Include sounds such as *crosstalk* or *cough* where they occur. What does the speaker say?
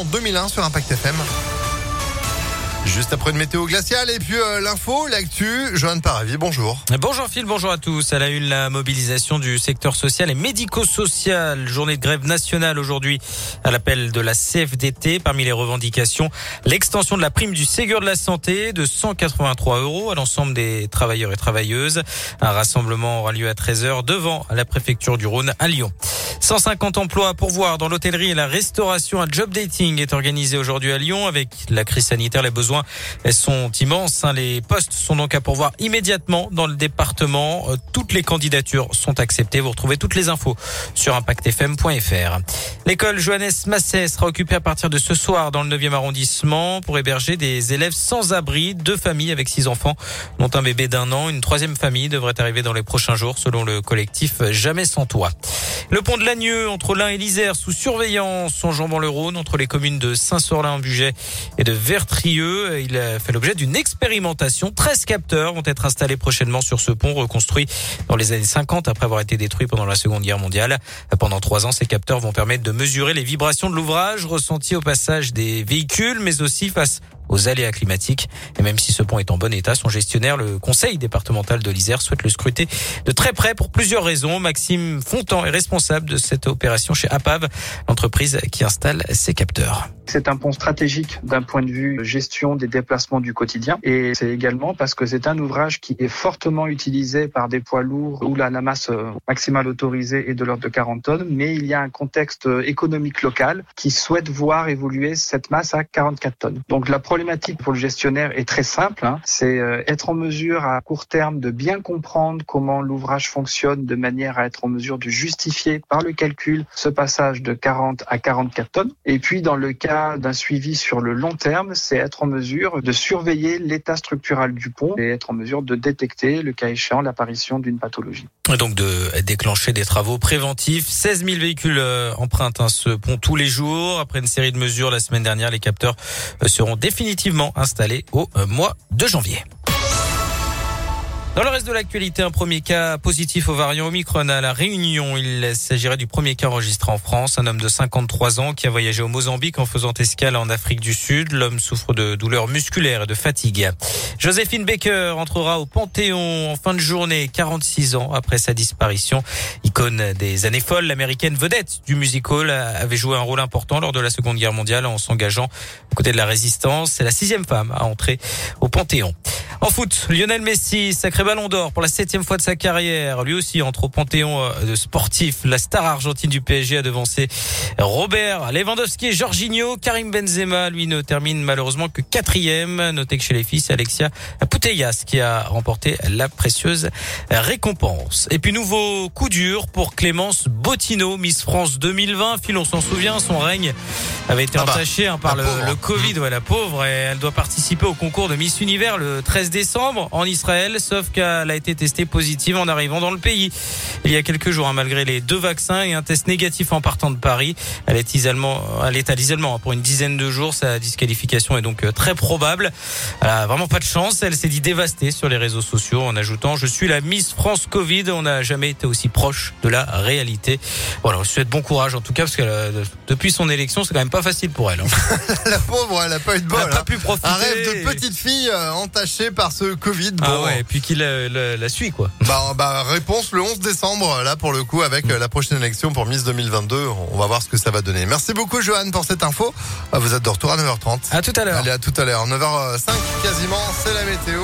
en 2001 sur Impact FM. Juste après une météo glaciale et puis euh, l'info, l'actu, Johan Paravi, bonjour. Bonjour Phil, bonjour à tous. À la une, la mobilisation du secteur social et médico-social. Journée de grève nationale aujourd'hui à l'appel de la CFDT. Parmi les revendications, l'extension de la prime du Ségur de la Santé de 183 euros à l'ensemble des travailleurs et travailleuses. Un rassemblement aura lieu à 13h devant la préfecture du Rhône à Lyon. 150 emplois à pourvoir dans l'hôtellerie et la restauration. Un job dating est organisé aujourd'hui à Lyon avec la crise sanitaire. Les besoins sont immenses. Hein. Les postes sont donc à pourvoir immédiatement dans le département. Euh, toutes les candidatures sont acceptées. Vous retrouvez toutes les infos sur impactfm.fr. L'école Johannes Masset sera occupée à partir de ce soir dans le 9e arrondissement pour héberger des élèves sans abri, deux familles avec six enfants, dont un bébé d'un an. Une troisième famille devrait arriver dans les prochains jours selon le collectif Jamais sans toit. Le pont de Lagneux entre l'Ain et l'Isère sous surveillance en jambant le Rhône entre les communes de Saint-Sorlin-en-Bugey et de Vertrieux. Il fait l'objet d'une expérimentation. 13 capteurs vont être installés prochainement sur ce pont reconstruit dans les années 50 après avoir été détruit pendant la Seconde Guerre mondiale. Pendant trois ans, ces capteurs vont permettre de mesurer les vibrations de l'ouvrage ressenties au passage des véhicules, mais aussi face aux aléas climatiques. Et même si ce pont est en bon état, son gestionnaire, le conseil départemental de l'Isère, souhaite le scruter de très près pour plusieurs raisons. Maxime Fontan est responsable de cette opération chez APAV, l'entreprise qui installe ces capteurs. C'est un pont stratégique d'un point de vue gestion des déplacements du quotidien et c'est également parce que c'est un ouvrage qui est fortement utilisé par des poids lourds où la, masse euh, maximale autorisée est de l'ordre de 40 tonnes, mais il y a un contexte euh, économique local qui souhaite voir évoluer cette masse à 44 tonnes. Donc la problématique pour le gestionnaire est très simple, hein. c'est euh, être en mesure à court terme de bien comprendre comment l'ouvrage fonctionne de manière à être en mesure de justifier par le calcul ce passage de 40 à 44 tonnes. Et puis dans le cas d'un suivi sur le long terme, c'est être en mesure de surveiller l'état structural du pont et être en mesure de détecter, le cas échéant, l'apparition d'une pathologie. Et donc de déclencher des travaux préventifs. 16 000 véhicules euh, empruntent hein, ce pont tous les jours. Après une série de mesures la semaine dernière, les capteurs euh, seront définitivement installés au euh, mois de janvier. Dans le reste de l'actualité, un premier cas positif au variant Omicron à la Réunion. Il s'agirait du premier cas enregistré en France. Un homme de 53 ans qui a voyagé au Mozambique en faisant escale en Afrique du Sud. L'homme souffre de douleurs musculaires et de fatigue. Joséphine Baker entrera au Panthéon en fin de journée, 46 ans après sa disparition. Icône des années folles, l'américaine vedette du musical avait joué un rôle important lors de la Seconde Guerre mondiale en s'engageant aux côtés de la résistance. C'est la sixième femme à entrer au Panthéon. En foot, Lionel Messi, sacré ballon d'or pour la septième fois de sa carrière. Lui aussi entre au panthéon euh, de sportif. La star argentine du PSG a devancé Robert Lewandowski et Jorginho. Karim Benzema, lui, ne termine malheureusement que quatrième. Notez que chez les fils, Alexia Putellas qui a remporté la précieuse récompense. Et puis nouveau coup dur pour Clémence Bottino, Miss France 2020. Phil, on s'en souvient, son règne avait été ah bah, entaché hein, par le, le, Covid. Ouais, la pauvre. Et elle doit participer au concours de Miss Univers le 13 décembre en Israël, sauf qu'elle a été testée positive en arrivant dans le pays. Il y a quelques jours, hein, malgré les deux vaccins et un test négatif en partant de Paris, elle est, isolement, elle est à l'isolement pour une dizaine de jours. Sa disqualification est donc euh, très probable. Elle a vraiment pas de chance. Elle s'est dit dévastée sur les réseaux sociaux en ajoutant Je suis la Miss France Covid. On n'a jamais été aussi proche de la réalité. Voilà, je souhaite bon courage en tout cas parce que depuis son élection, c'est quand même pas facile pour elle. Hein. *laughs* la pauvre, elle a pas eu de bol. Elle a pas hein. pu profiter. Un rêve de petite fille euh, entachée par ce Covid. Ah ouais, et puis qu'il la, suit quoi. Bah, bah, réponse le 11 décembre, là pour le coup, avec mm. la prochaine élection pour Miss 2022. On va voir ce que ça va donner. Merci beaucoup Johan pour cette info. Ah, vous êtes de retour à 9h30. À tout à l'heure. Allez, à tout à l'heure. 9h05 quasiment, c'est la météo.